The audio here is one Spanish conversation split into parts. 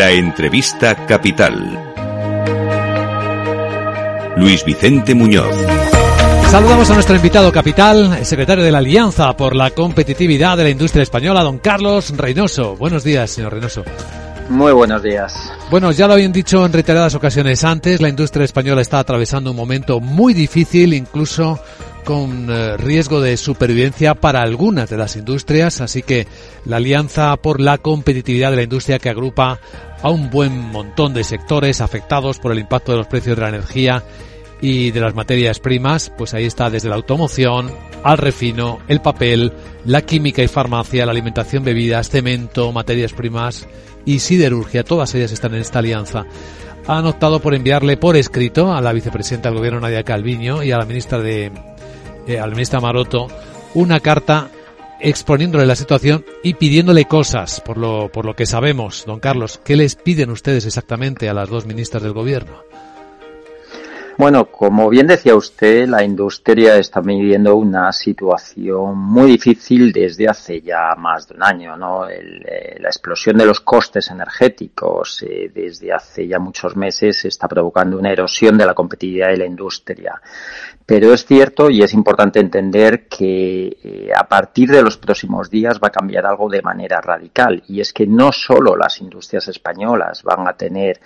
La entrevista capital. Luis Vicente Muñoz. Saludamos a nuestro invitado capital, el secretario de la Alianza por la Competitividad de la Industria Española, don Carlos Reynoso. Buenos días, señor Reynoso. Muy buenos días. Bueno, ya lo habían dicho en reiteradas ocasiones antes, la industria española está atravesando un momento muy difícil, incluso con eh, riesgo de supervivencia para algunas de las industrias, así que la Alianza por la Competitividad de la Industria que agrupa a un buen montón de sectores afectados por el impacto de los precios de la energía y de las materias primas, pues ahí está desde la automoción, al refino, el papel, la química y farmacia, la alimentación, bebidas, cemento, materias primas y siderurgia, todas ellas están en esta alianza. Han optado por enviarle por escrito a la vicepresidenta del gobierno Nadia Calviño y a la ministra de eh, a la ministra Maroto una carta exponiéndole la situación y pidiéndole cosas, por lo, por lo que sabemos, don Carlos. ¿Qué les piden ustedes exactamente a las dos ministras del gobierno? Bueno, como bien decía usted, la industria está viviendo una situación muy difícil desde hace ya más de un año, ¿no? Eh, la explosión de los costes energéticos eh, desde hace ya muchos meses está provocando una erosión de la competitividad de la industria. Pero es cierto y es importante entender que eh, a partir de los próximos días va a cambiar algo de manera radical y es que no solo las industrias españolas van a tener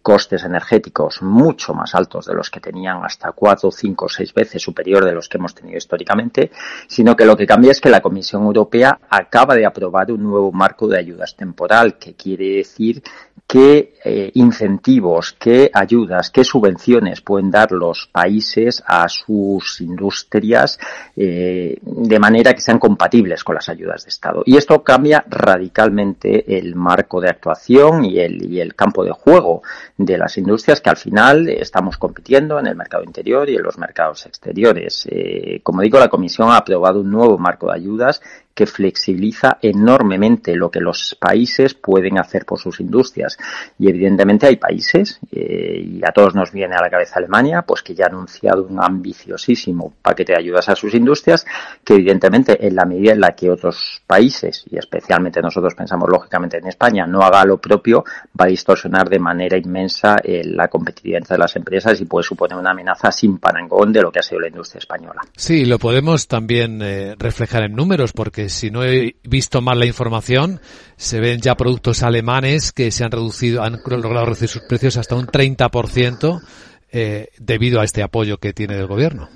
costes energéticos mucho más altos de los que tenían hasta cuatro, cinco, seis veces superior de los que hemos tenido históricamente, sino que lo que cambia es que la Comisión Europea acaba de aprobar un nuevo marco de ayudas temporal, que quiere decir qué eh, incentivos, qué ayudas, qué subvenciones pueden dar los países a sus industrias eh, de manera que sean compatibles con las ayudas de Estado. Y esto cambia radicalmente el marco de actuación y el, y el campo de juego de las industrias que al final estamos compitiendo en el mercado interior y en los mercados exteriores. Eh, como digo, la Comisión ha aprobado un nuevo marco de ayudas que flexibiliza enormemente lo que los países pueden hacer por sus industrias. Y evidentemente hay países, eh, y a todos nos viene a la cabeza Alemania, pues que ya ha anunciado un ambiciosísimo paquete de ayudas a sus industrias, que evidentemente en la medida en la que otros países, y especialmente nosotros pensamos lógicamente en España, no haga lo propio, va a distorsionar de manera inmensa eh, la competitividad de las empresas y puede suponer una amenaza sin parangón de lo que ha sido la industria española. Sí, lo podemos también eh, reflejar en números, porque si no he visto mal la información, se ven ya productos alemanes que se han reducido, han logrado reducir sus precios hasta un 30% eh, debido a este apoyo que tiene del gobierno.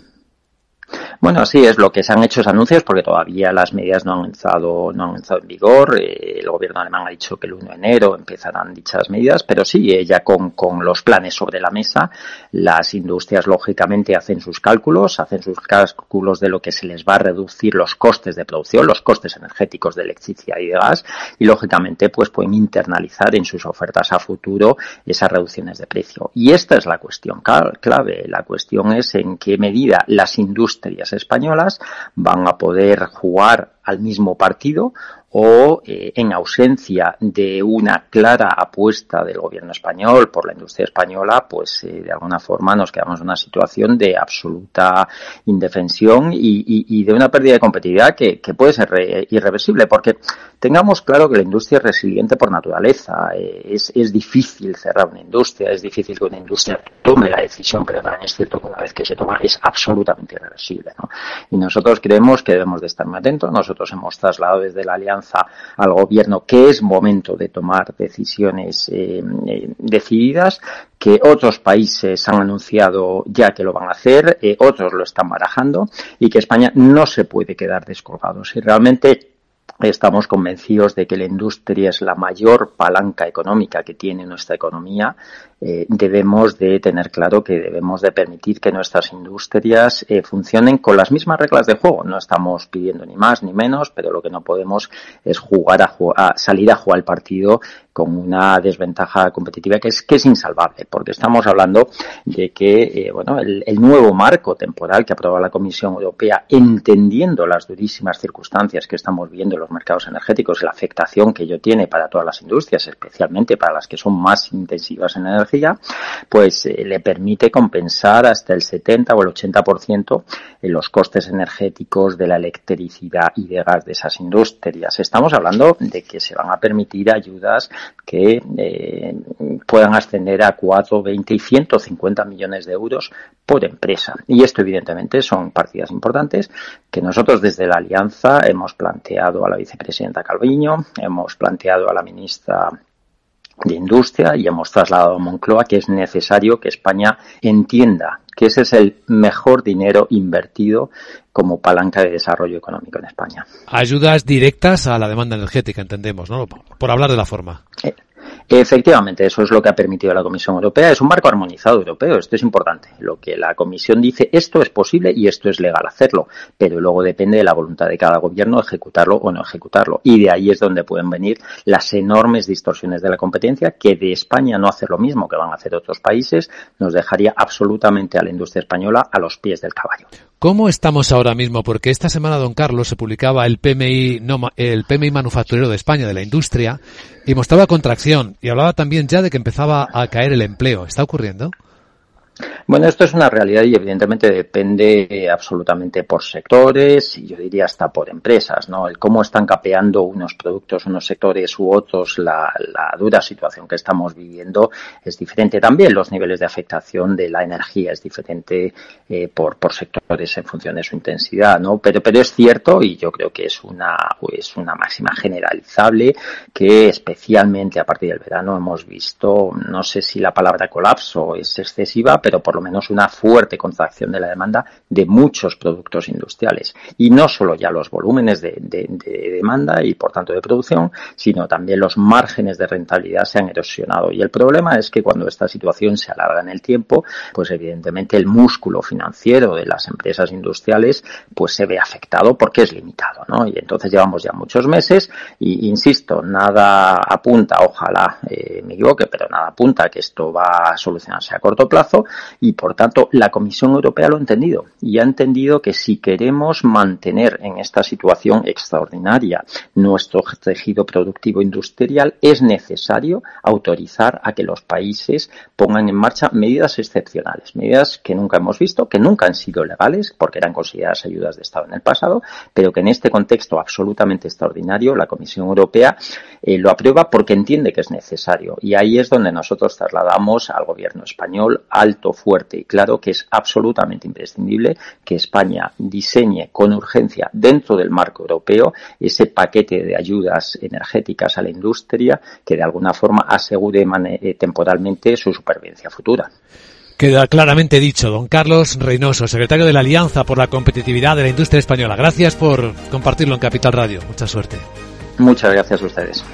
Bueno, sí, es lo que se han hecho anuncios porque todavía las medidas no han entrado, no han entrado en vigor. Eh, el gobierno alemán ha dicho que el 1 de enero empezarán dichas medidas, pero sí, eh, ya con, con los planes sobre la mesa, las industrias lógicamente hacen sus cálculos, hacen sus cálculos de lo que se les va a reducir los costes de producción, los costes energéticos de electricidad y de gas, y lógicamente pues pueden internalizar en sus ofertas a futuro esas reducciones de precio. Y esta es la cuestión clave. La cuestión es en qué medida las industrias españolas van a poder jugar al mismo partido o eh, en ausencia de una clara apuesta del gobierno español por la industria española, pues eh, de alguna forma nos quedamos en una situación de absoluta indefensión y, de una pérdida de competitividad que, puede ser irreversible, porque tengamos claro que la industria es resiliente por naturaleza, eh, es, difícil cerrar una industria, es difícil que una industria tome la decisión, pero también es cierto que una vez que se toma es absolutamente irreversible. Y nosotros creemos que debemos de estar muy atentos, nosotros hemos trasladado desde la Alianza al gobierno que es momento de tomar decisiones eh, eh, decididas, que otros países han anunciado ya que lo van a hacer, eh, otros lo están barajando y que España no se puede quedar descolgado. Si realmente Estamos convencidos de que la industria es la mayor palanca económica que tiene nuestra economía. Eh, debemos de tener claro que debemos de permitir que nuestras industrias eh, funcionen con las mismas reglas de juego. No estamos pidiendo ni más ni menos, pero lo que no podemos es jugar a, a salir a jugar el partido con una desventaja competitiva que es que es insalvable, porque estamos hablando de que eh, bueno el, el, nuevo marco temporal que aprobó la Comisión Europea, entendiendo las durísimas circunstancias que estamos viendo en los mercados energéticos, la afectación que ello tiene para todas las industrias, especialmente para las que son más intensivas en energía pues eh, le permite compensar hasta el 70 o el 80% en los costes energéticos de la electricidad y de gas de esas industrias. Estamos hablando de que se van a permitir ayudas que eh, puedan ascender a 4, 20 y 150 millones de euros por empresa. Y esto, evidentemente, son partidas importantes que nosotros desde la Alianza hemos planteado a la vicepresidenta Calviño, hemos planteado a la ministra de Industria y hemos trasladado a Moncloa que es necesario que España entienda que ese es el mejor dinero invertido como palanca de desarrollo económico en España. Ayudas directas a la demanda energética, entendemos, ¿no? Por hablar de la forma. Eh, Efectivamente, eso es lo que ha permitido la Comisión Europea. Es un marco armonizado europeo. Esto es importante. Lo que la Comisión dice, esto es posible y esto es legal hacerlo. Pero luego depende de la voluntad de cada gobierno ejecutarlo o no ejecutarlo. Y de ahí es donde pueden venir las enormes distorsiones de la competencia que de España no hacer lo mismo que van a hacer otros países nos dejaría absolutamente a la industria española a los pies del caballo. ¿Cómo estamos ahora mismo? Porque esta semana, don Carlos, se publicaba el PMI, no, el PMI manufacturero de España, de la industria, y mostraba contracción. Y hablaba también ya de que empezaba a caer el empleo. ¿Está ocurriendo? Bueno, esto es una realidad y evidentemente depende absolutamente por sectores y yo diría hasta por empresas, ¿no? El cómo están capeando unos productos, unos sectores u otros, la, dura situación que estamos viviendo es diferente. También los niveles de afectación de la energía es diferente eh, por, por sectores en función de su intensidad, ¿no? Pero, pero es cierto y yo creo que es una, es una máxima generalizable que especialmente a partir del verano hemos visto, no sé si la palabra colapso es excesiva, pero por lo menos una fuerte contracción de la demanda de muchos productos industriales. Y no solo ya los volúmenes de, demanda y por tanto de producción, sino también los márgenes de rentabilidad se han erosionado. Y el problema es que cuando esta situación se alarga en el tiempo, pues evidentemente el músculo financiero de las empresas industriales pues se ve afectado porque es limitado, ¿no? Y entonces llevamos ya muchos meses y insisto, nada apunta, ojalá eh, me equivoque, pero nada apunta que esto va a solucionarse a corto plazo y por tanto la Comisión Europea lo ha entendido y ha entendido que si queremos mantener en esta situación extraordinaria nuestro tejido productivo industrial es necesario autorizar a que los países pongan en marcha medidas excepcionales, medidas que nunca hemos visto, que nunca han sido legales porque eran consideradas ayudas de Estado en el pasado, pero que en este contexto absolutamente extraordinario la Comisión Europea eh, lo aprueba porque entiende que es necesario. Y ahí es donde nosotros trasladamos al gobierno español alto fuerte y claro que es absolutamente imprescindible que España diseñe con urgencia dentro del marco europeo ese paquete de ayudas energéticas a la industria que de alguna forma asegure eh, temporalmente su supervivencia futura. Queda claramente dicho, don Carlos Reynoso, secretario de la Alianza por la Competitividad de la Industria Española. Gracias por compartirlo en Capital Radio. Mucha suerte. Muchas gracias a ustedes.